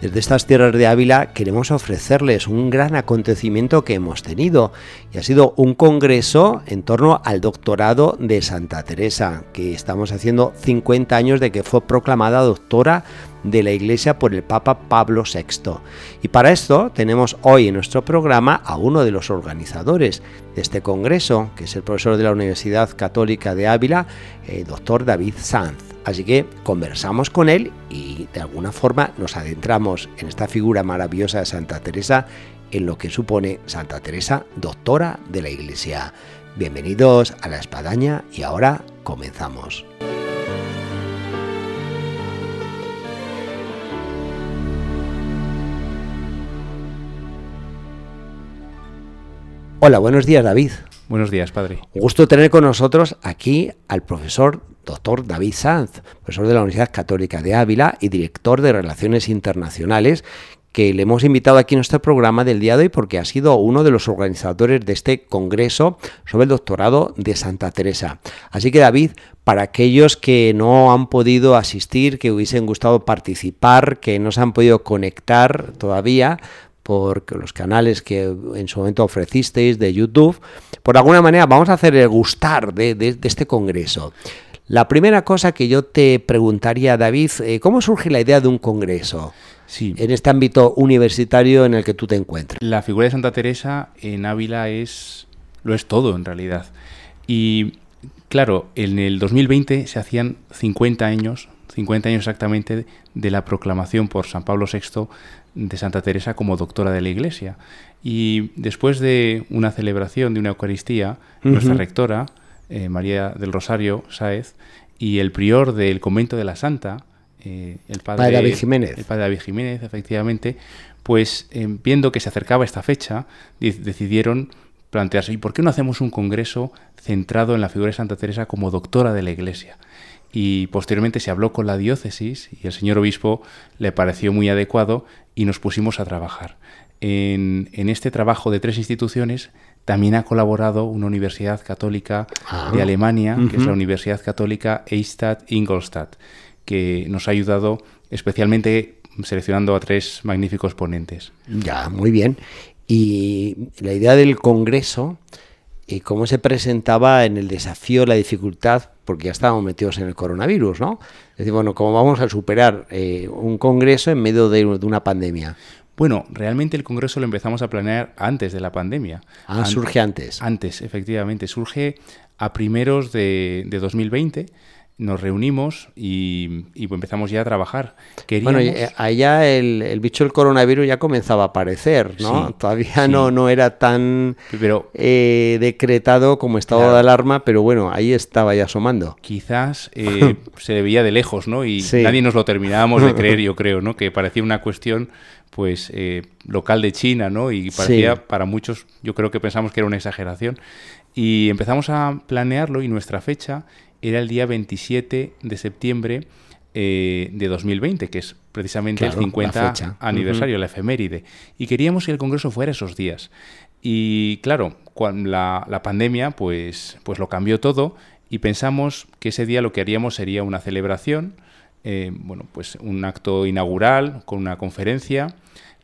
Desde estas tierras de Ávila queremos ofrecerles un gran acontecimiento que hemos tenido y ha sido un congreso en torno al doctorado de Santa Teresa, que estamos haciendo 50 años de que fue proclamada doctora de la Iglesia por el Papa Pablo VI. Y para esto tenemos hoy en nuestro programa a uno de los organizadores de este congreso, que es el profesor de la Universidad Católica de Ávila, el doctor David Sanz. Así que conversamos con él y de alguna forma nos adentramos en esta figura maravillosa de Santa Teresa, en lo que supone Santa Teresa, doctora de la Iglesia. Bienvenidos a la espadaña y ahora comenzamos. Hola, buenos días David. Buenos días, padre. Un gusto tener con nosotros aquí al profesor doctor David Sanz, profesor de la Universidad Católica de Ávila y director de Relaciones Internacionales, que le hemos invitado aquí en nuestro programa del día de hoy porque ha sido uno de los organizadores de este congreso sobre el doctorado de Santa Teresa. Así que David, para aquellos que no han podido asistir, que hubiesen gustado participar, que no se han podido conectar todavía, por los canales que en su momento ofrecisteis de YouTube. Por alguna manera vamos a hacer el gustar de, este congreso. La primera cosa que yo te preguntaría, David, eh, ¿cómo surge la idea de un congreso? Sí. En este ámbito universitario en el que tú te encuentras. La figura de Santa Teresa en Ávila es lo es todo en realidad. Y claro, en el 2020 se hacían 50 años, 50 años exactamente de la proclamación por San Pablo VI de Santa Teresa como doctora de la Iglesia. Y después de una celebración de una Eucaristía, nuestra rectora, eh, María del Rosario Sáez, y el prior del convento de la Santa, eh, el padre, David Jiménez. El padre David Jiménez, efectivamente, pues eh, viendo que se acercaba esta fecha, decidieron plantearse, ¿y por qué no hacemos un congreso centrado en la figura de Santa Teresa como doctora de la Iglesia? Y posteriormente se habló con la diócesis y el señor obispo le pareció muy adecuado y nos pusimos a trabajar. En, este trabajo de tres instituciones también ha colaborado una universidad católica ah. de Alemania, que es la Universidad Católica Eichstatt-Ingolstadt, que nos ha ayudado especialmente seleccionando a tres magníficos ponentes. Ya, muy bien. Y la idea del Congreso, y cómo se presentaba en el desafío, la dificultad, porque ya estábamos metidos en el coronavirus, ¿no? Es decir, bueno, ¿cómo vamos a superar eh, un congreso en medio de, una pandemia? Bueno, realmente el congreso lo empezamos a planear antes de la pandemia. Ah, surge antes. Antes, efectivamente. Surge a primeros de, de 2020 nos reunimos y, empezamos ya a trabajar. Bueno, eh, allá el, el, bicho del coronavirus ya comenzaba a aparecer, ¿no? Todavía no, no era tan pero, eh, decretado como estado de alarma, pero bueno, ahí estaba ya asomando. Quizás eh, se veía de lejos, ¿no? Y nadie nos lo terminábamos de creer, yo creo, ¿no? Que parecía una cuestión pues local de China, ¿no? Y parecía para muchos, yo creo que pensamos que era una exageración. Y empezamos a planearlo y nuestra fecha era el día 27 de septiembre eh, de 2020, que es precisamente el 50 aniversario, la efeméride. Y queríamos que el Congreso fuera esos días. Y claro, cuando la, la, pandemia pues, pues lo cambió todo y pensamos que ese día lo que haríamos sería una celebración, eh, bueno, pues un acto inaugural con una conferencia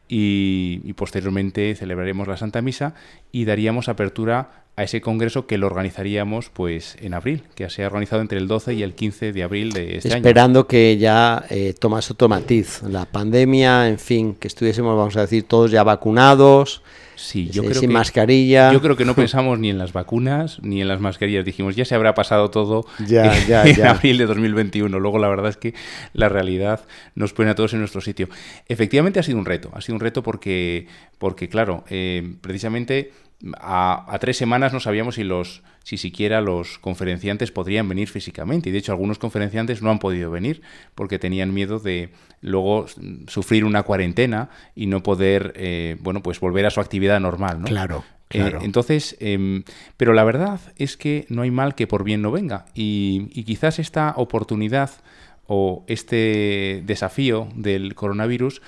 y, y posteriormente celebraremos la Santa Misa y daríamos apertura a ese congreso que lo organizaríamos pues en abril, que se ha organizado entre el 12 y el 15 de abril de este año. Esperando que ya eh, tomase otro matiz, la pandemia, en fin, que estuviésemos, vamos a decir, todos ya vacunados, Sí, yo creo sin mascarilla. Yo creo que no pensamos ni en las vacunas ni en las mascarillas. Dijimos, ya se habrá pasado todo ya, en abril de 2021. Luego, la verdad es que la realidad nos pone a todos en nuestro sitio. Efectivamente, ha sido un reto. Ha sido un reto porque, porque claro, eh, precisamente a, tres semanas no sabíamos si los si siquiera los conferenciantes podrían venir físicamente. Y de hecho algunos conferenciantes no han podido venir porque tenían miedo de luego sufrir una cuarentena y no poder eh, bueno pues volver a su actividad normal. ¿no? Claro. entonces, em, pero la verdad es que no hay mal que por bien no venga. Y, y quizás esta oportunidad o este desafío del coronavirus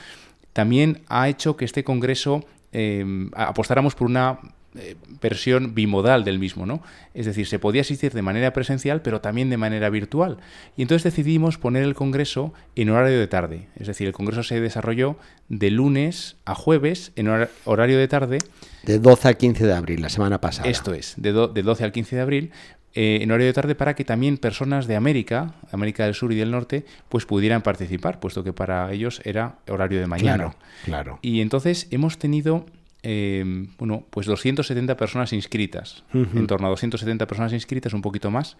también ha hecho que este Congreso em, apostáramos por una eh, versión bimodal del mismo, ¿no? Es decir, se podía asistir de manera presencial, pero también de manera virtual. Y entonces decidimos poner el Congreso en horario de tarde. Es decir, el Congreso se desarrolló de lunes a jueves en horario de tarde. De 12 al 15 de abril, la semana pasada. Esto es, de, de 12 al 15 de abril, eh, en horario de tarde para que también personas de América, América del Sur y del Norte, pues pudieran participar, puesto que para ellos era horario de mañana. Claro, claro. Y entonces hemos tenido Em, bueno, pues 270 personas inscritas, en torno a 270 personas inscritas, un poquito más.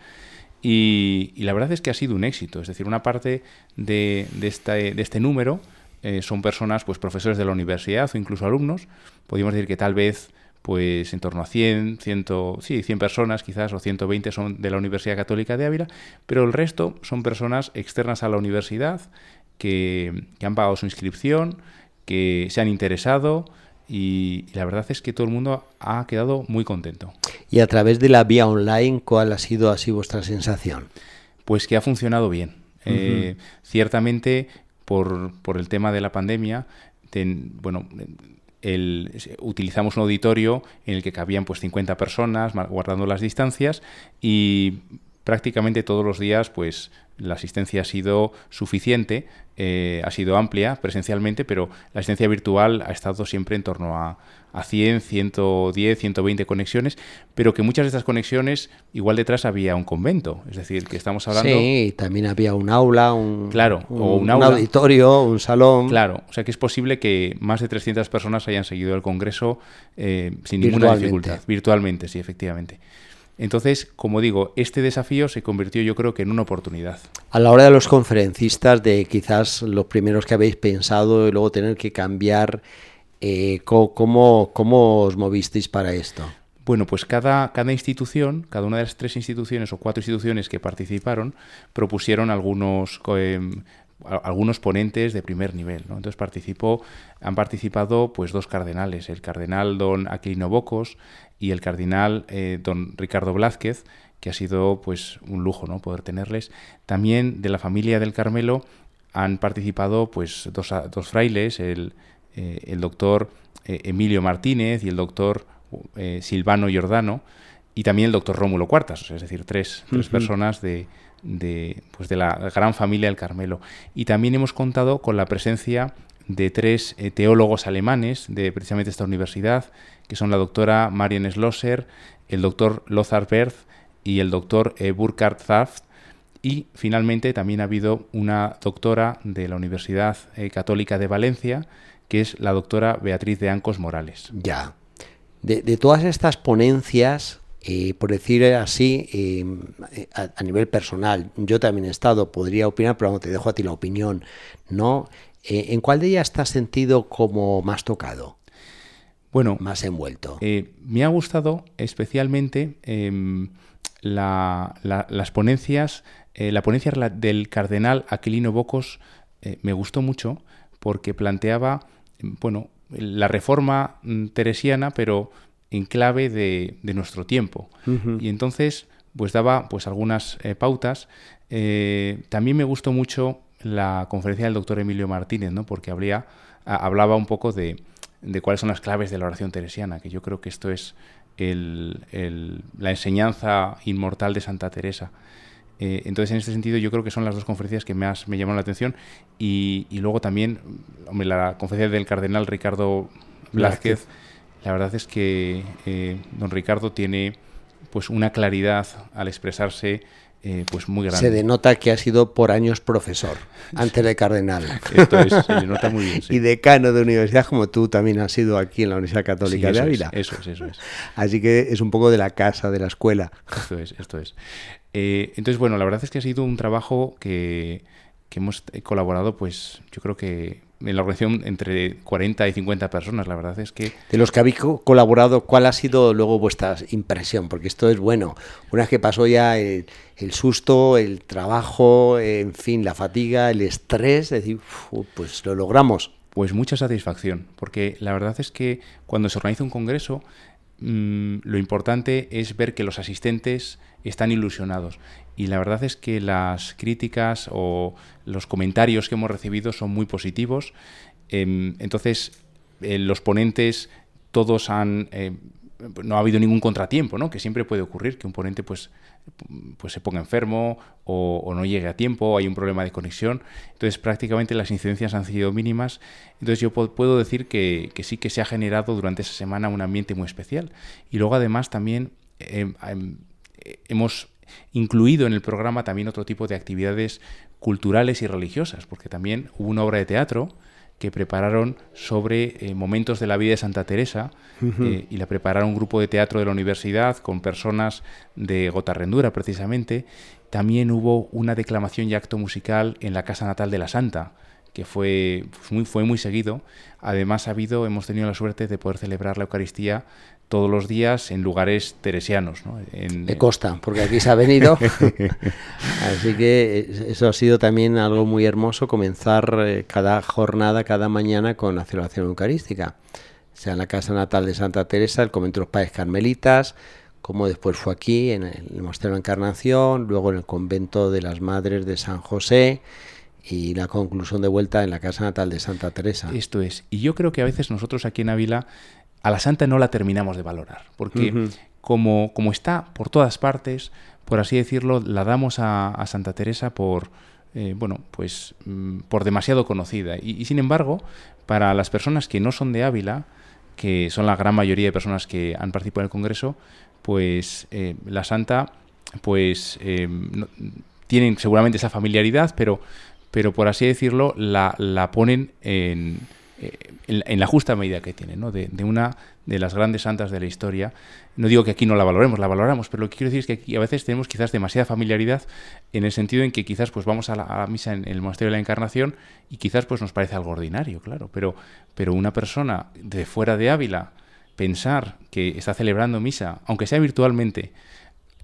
Y, la verdad es que ha sido un éxito. Es decir, una parte de, de, de este número eh, son personas, pues profesores de la universidad o incluso alumnos. Podríamos decir que tal vez pues en torno a 100, 100, sí, 100 personas quizás o 120 son de la Universidad Católica de Ávila, pero el resto son personas externas a la universidad que, que han pagado su inscripción, que se han interesado, y, la verdad es que todo el mundo ha quedado muy contento. Y a través de la vía online, ¿cuál ha sido así vuestra sensación? Pues que ha funcionado bien. Eh, ciertamente, por, por, el tema de la pandemia, bueno, el, utilizamos un auditorio en el que cabían pues 50 personas, guardando las distancias, y prácticamente todos los días pues la asistencia ha sido suficiente, eh, ha sido amplia presencialmente, pero la asistencia virtual ha estado siempre en torno a, a 100, 110, 120 conexiones, pero que muchas de estas conexiones, igual detrás había un convento, es decir, que estamos hablando... Sí, también había un aula, un, claro, o un, auditorio, un salón... Claro, o sea que es posible que más de 300 personas hayan seguido el Congreso eh, sin ninguna dificultad, virtualmente, sí, efectivamente. Entonces, como digo, este desafío se convirtió yo creo que en una oportunidad. A la hora de los conferencistas, de quizás los primeros que habéis pensado y luego tener que cambiar, eh, ¿cómo, ¿cómo, os movisteis para esto? Bueno, pues cada, cada institución, cada una de las tres instituciones o cuatro instituciones que participaron, propusieron algunos em, algunos ponentes de primer nivel. ¿no? Entonces participó, han participado pues dos cardenales, el cardenal don Aquilino Bocos y el cardenal eh, don Ricardo Blázquez, que ha sido pues un lujo ¿no? poder tenerles. También de la familia del Carmelo han participado pues dos, dos frailes, el, eh, el doctor eh, Emilio Martínez y el doctor Silvano Giordano, y también el doctor Rómulo Cuartas, es decir, tres, tres personas de, de, pues de la gran familia del Carmelo. Y también hemos contado con la presencia de tres eh, teólogos alemanes de precisamente esta universidad, que son la doctora Marian Schlosser, el doctor Lothar Berth y el doctor eh, Burkhard Zaft. Y finalmente también ha habido una doctora de la Universidad eh, Católica de Valencia, que es la doctora Beatriz de Ancos Morales. Ya. De, de todas estas ponencias, por decir así, a, nivel personal, yo también he estado, podría opinar, pero te dejo a ti la opinión, ¿no? Eh, ¿En cuál de ellas has sentido como más tocado? Bueno, más envuelto. Eh, me ha gustado especialmente em, las ponencias, la ponencia del cardenal Aquilino Bocos me gustó mucho porque planteaba, bueno, la reforma mm, teresiana, pero en clave de, nuestro tiempo. Y entonces, pues daba pues algunas eh, pautas. Eh, también me gustó mucho la conferencia del doctor Emilio Martínez, ¿no? porque habría, hablaba un poco de, de, cuáles son las claves de la oración teresiana, que yo creo que esto es el, la enseñanza inmortal de Santa Teresa. Eh, entonces, en este sentido, yo creo que son las dos conferencias que más me llamaron la atención. Y, y luego también, hombre, la conferencia del cardenal Ricardo Blázquez la verdad es que eh, don Ricardo tiene pues una claridad al expresarse eh, pues muy grande. Se denota que ha sido por años profesor, antes de cardenal. Esto es, se denota muy bien. Y decano de universidad, como tú también has sido aquí en la Universidad Católica de Ávila. eso es, eso es. Así que es un poco de la casa, de la escuela. Esto es, esto es. Eh, entonces, bueno, la verdad es que ha sido un trabajo que, que hemos colaborado, pues yo creo que en la organización entre 40 y 50 personas. La verdad es que... De los que habéis colaborado, ¿cuál ha sido luego vuestra impresión? Porque esto es bueno. Una vez que pasó ya el, susto, el trabajo, en fin, la fatiga, el estrés, decir, pues lo logramos. Pues mucha satisfacción, porque la verdad es que cuando se organiza un congreso, mm, lo importante es ver que los asistentes están ilusionados. Y la verdad es que las críticas o los comentarios que hemos recibido son muy positivos. Em, entonces, eh, los ponentes todos han... Eh, no ha habido ningún contratiempo, ¿no? Que siempre puede ocurrir que un ponente pues, pues se ponga enfermo o, no llegue a tiempo, hay un problema de conexión. Entonces prácticamente las incidencias han sido mínimas. Entonces yo puedo decir que, sí que se ha generado durante esa semana un ambiente muy especial. Y luego además también em, em, hemos incluido en el programa también otro tipo de actividades culturales y religiosas, porque también hubo una obra de teatro que prepararon sobre eh, momentos de la vida de Santa Teresa eh, y la prepararon un grupo de teatro de la universidad con personas de Gotarrendura precisamente. También hubo una declamación y acto musical en la casa natal de la Santa, que fue pues, muy, fue muy seguido. Además ha habido, hemos tenido la suerte de poder celebrar la Eucaristía todos los días en lugares teresianos. ¿no? En, de costa, porque aquí se ha venido. Así que eso ha sido también algo muy hermoso, comenzar eh, cada jornada, cada mañana con la celebración eucarística. Sea en la casa natal de Santa Teresa, el convento de los padres carmelitas, como después fue aquí, en el Monasterio de Encarnación, luego en el convento de las Madres de San José y la conclusión de vuelta en la casa natal de Santa Teresa. Esto es. Y yo creo que a veces nosotros aquí en Ávila a la santa no la terminamos de valorar, porque como, como, está por todas partes, por así decirlo, la damos a, Santa Teresa por, eh, bueno, pues mm, por demasiado conocida. Y, sin embargo, para las personas que no son de Ávila, que son la gran mayoría de personas que han participado en el Congreso, pues eh, la santa, pues eh, tienen seguramente esa familiaridad, pero, pero por así decirlo, la, la ponen en eh, en, la justa medida que tiene, ¿no? de, una de las grandes santas de la historia. No digo que aquí no la valoremos, la valoramos, pero lo que quiero decir es que aquí a veces tenemos quizás demasiada familiaridad en el sentido en que quizás pues vamos a la, misa en, el monasterio de la Encarnación y quizás pues nos parece algo ordinario, claro, pero, pero una persona de fuera de Ávila pensar que está celebrando misa, aunque sea virtualmente,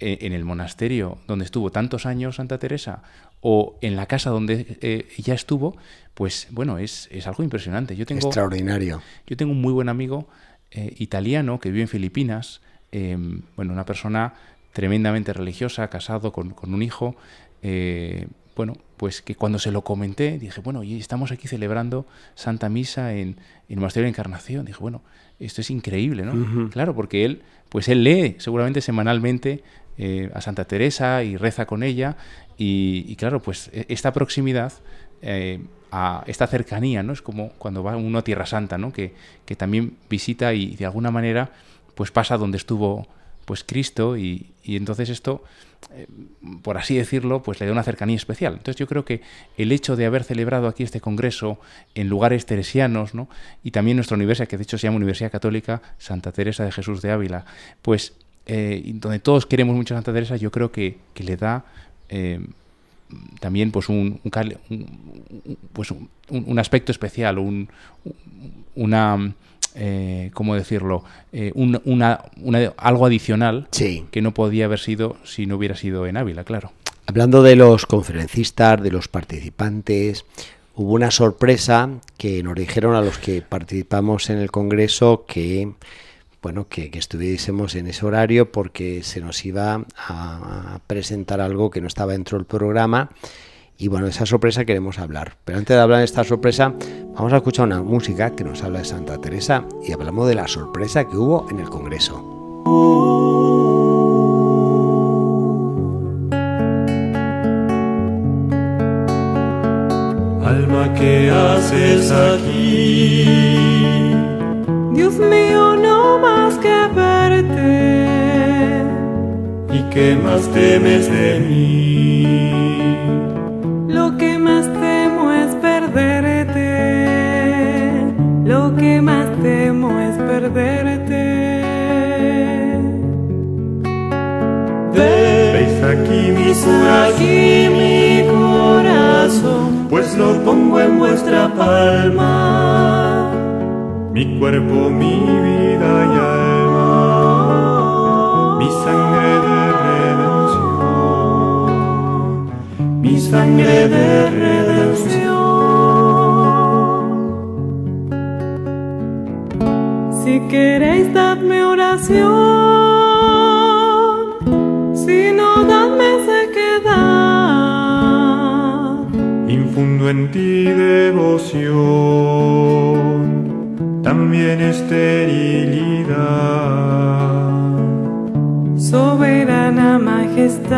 en el monasterio donde estuvo tantos años Santa Teresa o en la casa donde eh, ella estuvo, pues bueno, es, algo impresionante. Yo tengo, Extraordinario. Yo tengo un muy buen amigo eh, italiano que vive en Filipinas, em, bueno, una persona tremendamente religiosa, casado con, un hijo, bueno, pues que cuando se lo comenté, dije, bueno, y estamos aquí celebrando Santa Misa en, en el Monasterio de Encarnación. Dije, bueno, esto es increíble, ¿no? Claro, porque él, pues él lee seguramente semanalmente eh, a Santa Teresa y reza con ella. Y, claro, pues e, esta proximidad, eh, a esta cercanía, ¿no? Es como cuando va uno a Tierra Santa, ¿no? Que, que también visita y de alguna manera pues pasa donde estuvo pues Cristo y, entonces esto, eh, por así decirlo, pues le da una cercanía especial. Entonces yo creo que el hecho de haber celebrado aquí este congreso en lugares teresianos, ¿no? y también nuestra universidad, que de hecho se llama Universidad Católica Santa Teresa de Jesús de Ávila, pues eh, donde todos queremos mucho a Santa Teresa, yo creo que, le da eh, también pues un, pues un, aspecto especial, un, una, eh, ¿cómo decirlo? Eh, una, algo adicional que no podía haber sido si no hubiera sido en Ávila, claro. Hablando de los conferencistas, de los participantes, hubo una sorpresa que nos dijeron a los que participamos en el Congreso que bueno, que, estuviésemos en ese horario porque se nos iba a, presentar algo que no estaba dentro del programa. Y bueno, esa sorpresa queremos hablar. Pero antes de hablar de esta sorpresa, vamos a escuchar una música que nos habla de Santa Teresa y hablamos de la sorpresa que hubo en el Congreso. Alma, ¿qué haces aquí? Dios mío, no más que verte. ¿Y qué más temes de mí? Lo que más temo es perderte. Lo que más temo es perderte. Veis aquí mi corazón, aquí mi corazón, pues lo pongo en vuestra palma mi cuerpo, mi vida y alma, mi sangre de redención, mi sangre de redención. Si queréis, dadme oración. Si no, dadme sequedad. Infundo en ti devoción, también esterilidad. Soberana majestad,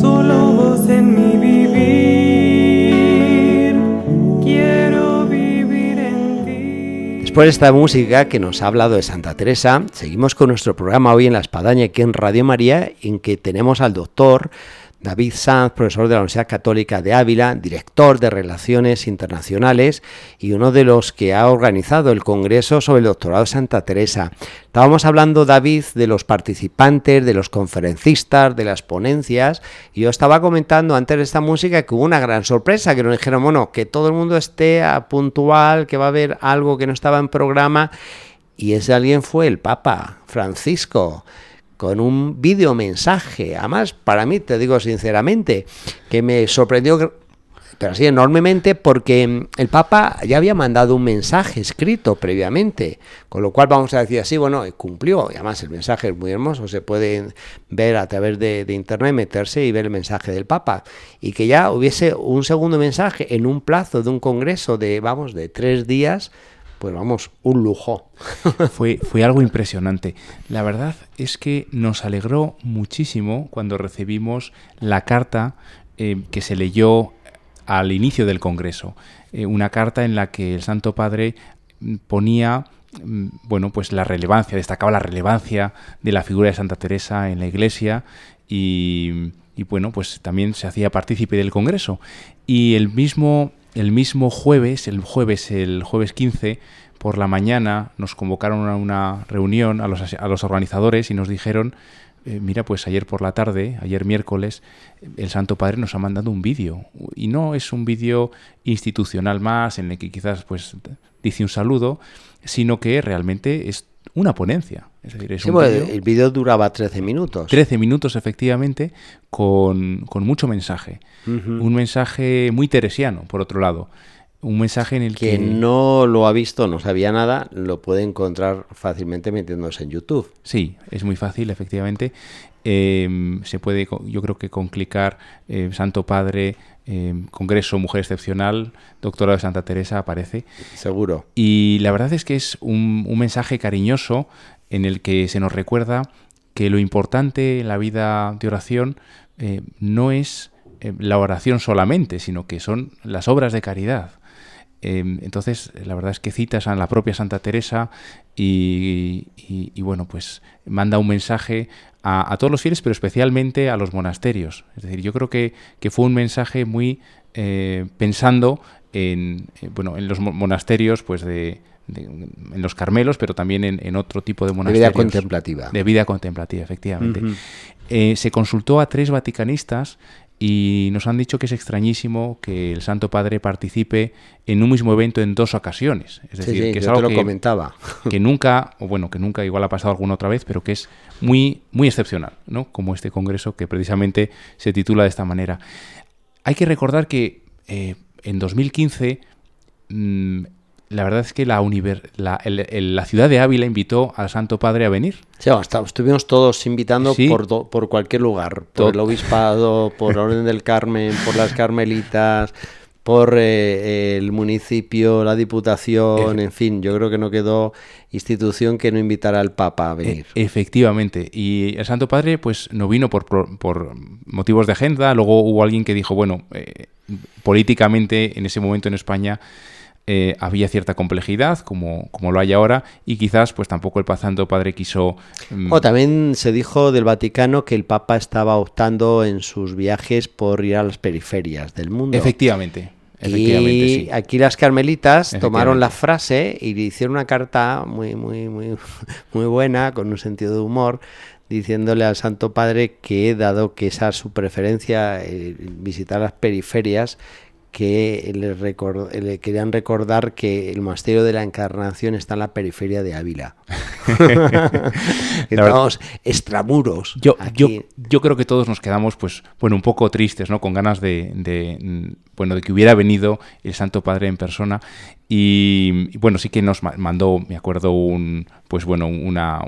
solo vos en mi vivir. Quiero vivir en ti. Después de esta música que nos ha hablado de Santa Teresa, seguimos con nuestro programa hoy en La Espadaña aquí en Radio María, en que tenemos al doctor David Sanz, profesor de la Universidad Católica de Ávila, director de Relaciones Internacionales y uno de los que ha organizado el Congreso sobre el Doctorado de Santa Teresa. Estábamos hablando, David, de los participantes, de los conferencistas, de las ponencias, y yo estaba comentando antes de esta música que hubo una gran sorpresa, que nos dijeron, bueno, que todo el mundo esté a puntual, que va a haber algo que no estaba en programa, y ese alguien fue el Papa Francisco con un video mensaje. Además, para mí, te digo sinceramente, que me sorprendió, pero así enormemente, porque el Papa ya había mandado un mensaje escrito previamente, con lo cual vamos a decir así, bueno, cumplió. Y además el mensaje es muy hermoso, se puede ver a través de, de internet, meterse y ver el mensaje del Papa. Y que ya hubiese un segundo mensaje en un plazo de un congreso de, vamos, de tres días, pues vamos, un lujo. fue, fue algo impresionante. La verdad es que nos alegró muchísimo cuando recibimos la carta eh, que se leyó al inicio del Congreso. Eh, una carta en la que el Santo Padre mm, ponía mm, bueno, pues la relevancia, destacaba la relevancia de la figura de Santa Teresa en la Iglesia y, y bueno, pues también se hacía partícipe del Congreso. Y el mismo el mismo jueves, el jueves, el jueves 15, por la mañana nos convocaron a una reunión a los, a los organizadores y nos dijeron, eh, mira, pues ayer por la tarde, ayer miércoles, el Santo Padre nos ha mandado un vídeo. Y no es un vídeo institucional más, en el que quizás pues dice un saludo, sino que realmente es una ponencia. Es decir, es sí, un video, el vídeo duraba 13 minutos. 13 minutos, efectivamente, con, con mucho mensaje. Uh -huh. Un mensaje muy teresiano, por otro lado. Un mensaje en el que... Quien no lo ha visto, no sabía nada, lo puede encontrar fácilmente metiéndose en YouTube. Sí, es muy fácil, efectivamente. Eh, se puede, yo creo que con clicar eh, Santo Padre, eh, Congreso Mujer Excepcional, Doctorado de Santa Teresa aparece. Seguro. Y la verdad es que es un, un mensaje cariñoso en el que se nos recuerda que lo importante en la vida de oración eh, no es eh, la oración solamente, sino que son las obras de caridad. Eh, entonces, la verdad es que citas a la propia Santa Teresa y, y, y bueno, pues manda un mensaje a, a, todos los fieles, pero especialmente a los monasterios. Es decir, yo creo que, que fue un mensaje muy eh, pensando en, eh, bueno, en los monasterios pues de, de, en los Carmelos, pero también en, en, otro tipo de monasterios. De vida contemplativa. De vida contemplativa, efectivamente. Uh -huh. eh, se consultó a tres vaticanistas y nos han dicho que es extrañísimo que el Santo Padre participe en un mismo evento en dos ocasiones. Es decir, sí, sí, que es yo algo te lo que, comentaba. que nunca, o bueno, que nunca igual ha pasado alguna otra vez, pero que es muy, muy excepcional, ¿no? Como este congreso que precisamente se titula de esta manera. Hay que recordar que eh, en 2015 mmm, la verdad es que la, univer, la, el, el, la, ciudad de Ávila invitó al Santo Padre a venir. Sí, hasta, estuvimos todos invitando sí. por, do, por cualquier lugar, por el obispado, por Orden del Carmen, por las Carmelitas, por eh, el municipio, la diputación, en fin, yo creo que no quedó institución que no invitara al Papa a venir. E efectivamente, y el Santo Padre pues no vino por, por, por motivos de agenda, luego hubo alguien que dijo, bueno, eh, políticamente en ese momento en España eh, había cierta complejidad, como, como lo hay ahora, y quizás pues tampoco el Santo Padre quiso... Mm... O también se dijo del Vaticano que el Papa estaba optando en sus viajes por ir a las periferias del mundo. Efectivamente. Efectivamente, y sí. aquí las carmelitas tomaron la frase y le hicieron una carta muy, muy, muy, muy buena, con un sentido de humor, diciéndole al Santo Padre que, dado que esa su preferencia, eh, visitar las periferias, que le, le, querían recordar que el monasterio de la Encarnación está en la periferia de Ávila. Estamos extramuros. Yo, yo, yo, creo que todos nos quedamos, pues, bueno, un poco tristes, ¿no? Con ganas de, de, bueno, de que hubiera venido el Santo Padre en persona. Y, bueno, sí que nos mandó, me acuerdo, un, pues bueno, una,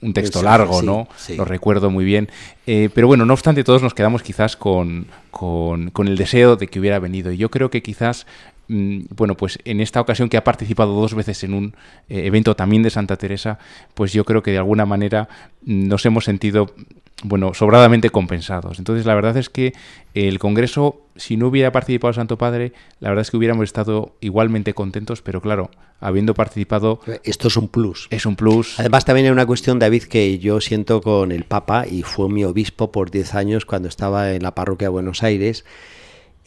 un texto largo, ¿no? Lo recuerdo muy bien. Eh, pero bueno, no obstante, todos nos quedamos quizás con, con, con el deseo de que hubiera venido. Y yo creo que quizás Mm, bueno, pues en esta ocasión que ha participado dos veces en un eh, evento también de Santa Teresa, pues yo creo que de alguna manera mm, nos hemos sentido, bueno, sobradamente compensados. Entonces, la verdad es que el Congreso, si no hubiera participado el Santo Padre, la verdad es que hubiéramos estado igualmente contentos, pero claro, habiendo participado... Esto es un plus. Es un plus. Además, también hay una cuestión, David, que yo siento con el Papa, y fue mi obispo por 10 años cuando estaba en la parroquia de Buenos Aires,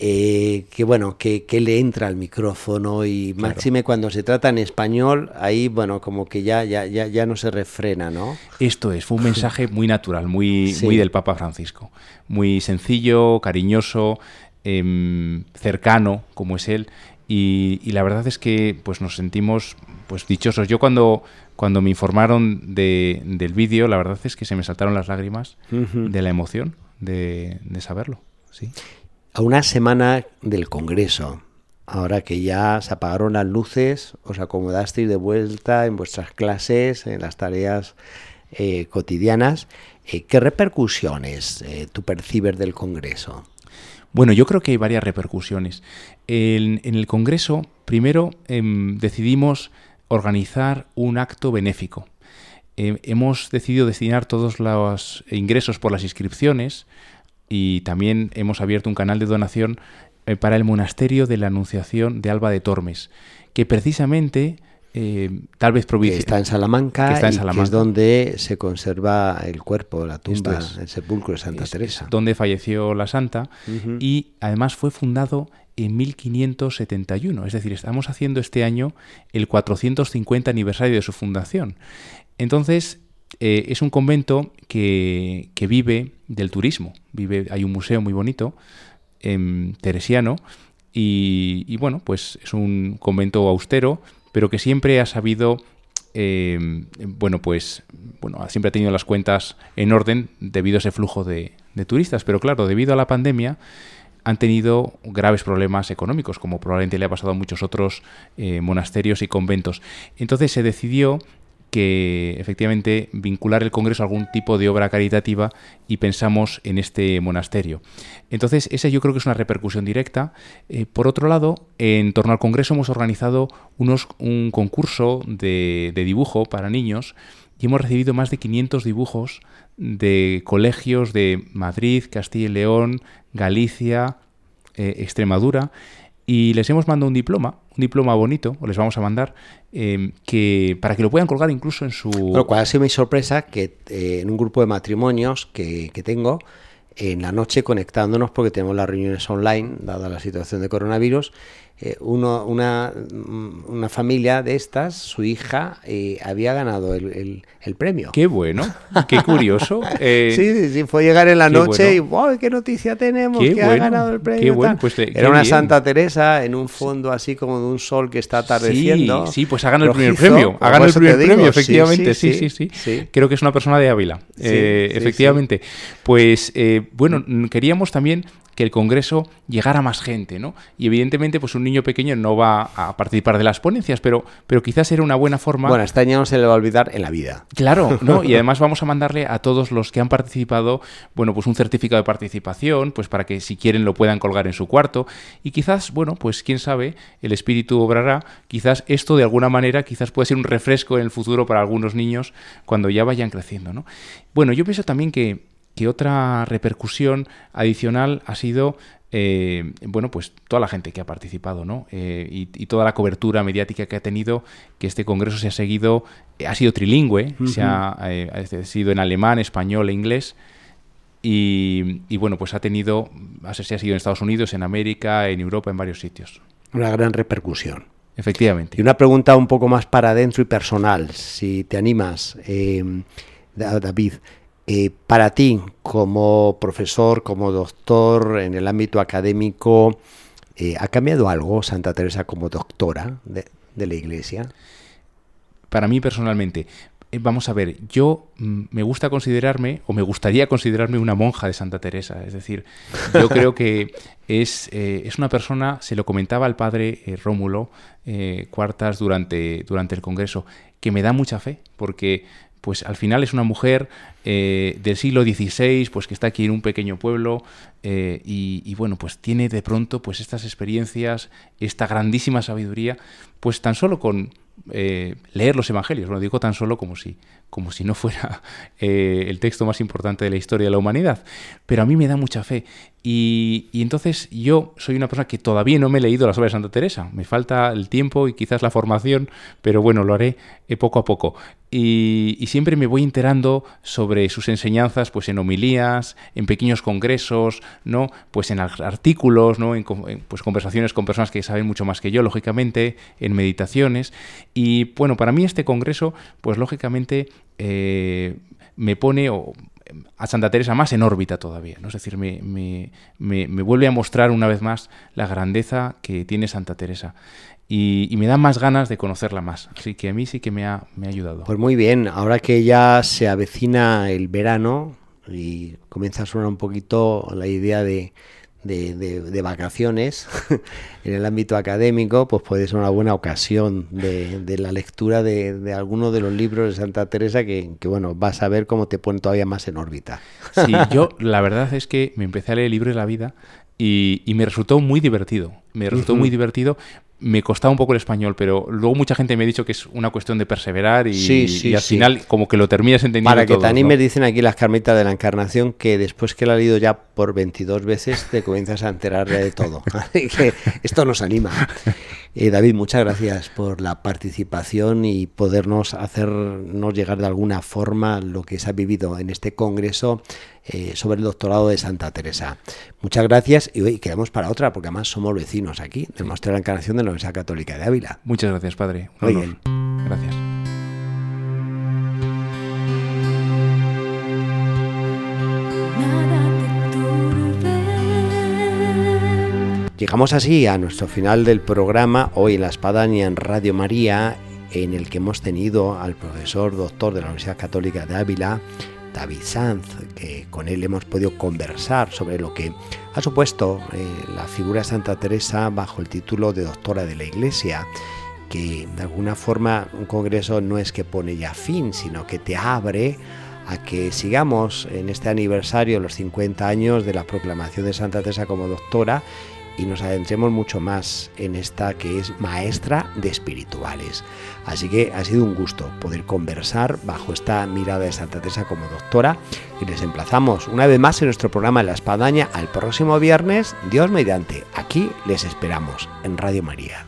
eh, que bueno, que, le entra al micrófono y máxime cuando se trata en español, ahí bueno, como que ya, ya, ya, ya no se refrena, ¿no? Esto es, fue un mensaje muy natural, muy, muy del Papa Francisco, muy sencillo, cariñoso, em, cercano, como es él, y, la verdad es que pues nos sentimos pues dichosos. Yo cuando, cuando me informaron de, del vídeo, la verdad es que se me saltaron las lágrimas de la emoción de, de saberlo. Sí a una semana del Congreso, ahora que ya se apagaron las luces, os acomodasteis de vuelta en vuestras clases, en las tareas eh, cotidianas, eh, ¿qué repercusiones eh, tú percibes del Congreso? Bueno, yo creo que hay varias repercusiones. En, el Congreso, primero em, decidimos organizar un acto benéfico. Em, hemos decidido destinar todos los ingresos por las inscripciones y también hemos abierto un canal de donación eh, para el monasterio de la Anunciación de Alba de Tormes, que precisamente eh, tal vez que está en Salamanca, está en Salamanca. es donde se conserva el cuerpo, la tumba, el sepulcro de Santa Teresa. donde falleció la santa y además fue fundado en 1571, es decir, estamos haciendo este año el 450 aniversario de su fundación. Entonces, eh, es un convento que, vive del turismo. Vive, hay un museo muy bonito, em, teresiano, y, bueno, pues es un convento austero, pero que siempre ha sabido, em, bueno, pues bueno, siempre ha tenido las cuentas en orden debido a ese flujo de, turistas. Pero claro, debido a la pandemia, han tenido graves problemas económicos, como probablemente le ha pasado a muchos otros eh, monasterios y conventos. Entonces se decidió que efectivamente vincular el Congreso a algún tipo de obra caritativa y pensamos en este monasterio. Entonces, esa yo creo que es una repercusión directa. Eh, por otro lado, en torno al Congreso hemos organizado unos, un concurso de, dibujo para niños y hemos recibido más de 500 dibujos de colegios de Madrid, Castilla y León, Galicia, eh, Extremadura, y les hemos mandado un diploma, un diploma bonito, o les vamos a mandar, em, que para que lo puedan colgar incluso en su... Lo cual ha sido mi sorpresa que eh, en un grupo de matrimonios que, que tengo, en la noche conectándonos porque tenemos las reuniones online, dada la situación de coronavirus, eh, uno, una, una, familia de estas, su hija, eh, había ganado el, el, premio. Qué bueno, qué curioso. Eh, sí, sí, fue llegar en la noche y ¡wow! ¡Qué noticia tenemos! que ha ganado el premio. Qué bueno, pues Era una Santa Teresa en un fondo así como de un sol que está atardeciendo. Sí, sí pues hagan el primer premio. Hagan el primer premio, efectivamente. Sí sí sí, Creo que es una persona de Ávila. efectivamente. Pues bueno, queríamos también que el Congreso llegara a más gente, ¿no? Y evidentemente, pues un niño pequeño no va a participar de las ponencias, pero, pero quizás era una buena forma. Bueno, este año no se le va a olvidar en la vida. Claro, ¿no? Y además vamos a mandarle a todos los que han participado, bueno, pues un certificado de participación, pues para que si quieren lo puedan colgar en su cuarto. Y quizás, bueno, pues quién sabe, el espíritu obrará. Quizás esto de alguna manera, quizás puede ser un refresco en el futuro para algunos niños cuando ya vayan creciendo, ¿no? Bueno, yo pienso también que que otra repercusión adicional ha sido eh, bueno, pues toda la gente que ha participado, ¿no? Eh, y, toda la cobertura mediática que ha tenido, que este congreso se ha seguido, eh, ha sido trilingüe, se ha, sido en alemán, español e inglés. Y, bueno, pues ha tenido, se ha sido en Estados Unidos, en América, en Europa, en varios sitios. Una gran repercusión. Efectivamente. Y una pregunta un poco más para adentro y personal, si te animas, David. Eh, para ti, como profesor, como doctor en el ámbito académico, eh, ¿ha cambiado algo Santa Teresa como doctora de, la Iglesia? Para mí personalmente, eh, vamos a ver, yo mm, me gusta considerarme, o me gustaría considerarme una monja de Santa Teresa. Es decir, yo creo que es, eh, es una persona, se lo comentaba al padre eh, Rómulo Cuartas durante, durante el Congreso, que me da mucha fe, porque pues al final es una mujer del siglo XVI, pues que está aquí en un pequeño pueblo y, y, bueno, pues tiene de pronto pues estas experiencias, esta grandísima sabiduría, pues tan solo con eh, leer los evangelios. Lo digo tan solo como si, como si no fuera eh, el texto más importante de la historia de la humanidad. Pero a mí me da mucha fe. Y, entonces yo soy una persona que todavía no me he leído las obras de Santa Teresa. Me falta el tiempo y quizás la formación, pero bueno, lo haré eh, poco a poco. Y, siempre me voy enterando sobre sus enseñanzas, pues en homilías, en pequeños congresos, ¿no? Pues en artículos, ¿no? En, pues conversaciones con personas que saben mucho más que yo, lógicamente, en meditaciones. Y bueno, para mí este congreso, pues lógicamente eh, me pone a Santa Teresa más en órbita todavía, ¿no? Es decir, me, me, me, vuelve a mostrar una vez más la grandeza que tiene Santa Teresa. Y, me da más ganas de conocerla más. Así que a mí sí que me ha, me ha ayudado. Pues muy bien, ahora que ya se avecina el verano y comienza a sonar un poquito la idea de, de, vacaciones en el ámbito académico, pues puede ser una buena ocasión de, la lectura de, de alguno de los libros de Santa Teresa que, bueno, vas a ver cómo te pone todavía más en órbita. Sí, yo la verdad es que me empecé a leer el libro de la vida y, y, me resultó muy divertido. Me resultó muy divertido me costaba un poco el español, pero luego mucha gente me ha dicho que es una cuestión de perseverar y, al final como que lo terminas entendiendo. Para que te animes, dicen aquí las carmitas de la encarnación que después que la ha leído ya por 22 veces te comienzas a enterar de todo. Así que esto nos anima. Eh, David, muchas gracias por la participación y podernos hacernos llegar de alguna forma lo que se ha vivido en este congreso eh, sobre el doctorado de Santa Teresa. Muchas gracias y hoy quedamos para otra porque además somos vecinos aquí del Monasterio de la Encarnación de Universidad Católica de Ávila. Muchas gracias, Padre. Muy bien. Gracias. Llegamos así a nuestro final del programa, hoy en la Espadaña en Radio María, en el que hemos tenido al profesor doctor de la Universidad Católica de Ávila, David que con él hemos podido conversar sobre lo que ha supuesto eh, la figura de Santa Teresa bajo el título de doctora de la Iglesia, que de alguna forma un congreso no es que pone ya fin, sino que te abre a que sigamos en este aniversario, los 50 años de la proclamación de Santa Teresa como doctora, y nos adentremos mucho más en esta que es maestra de espirituales. Así que ha sido un gusto poder conversar bajo esta mirada de Santa Teresa como doctora y les emplazamos una vez más en nuestro programa La Espadaña al próximo viernes, Dios mediante. Aquí les esperamos en Radio María.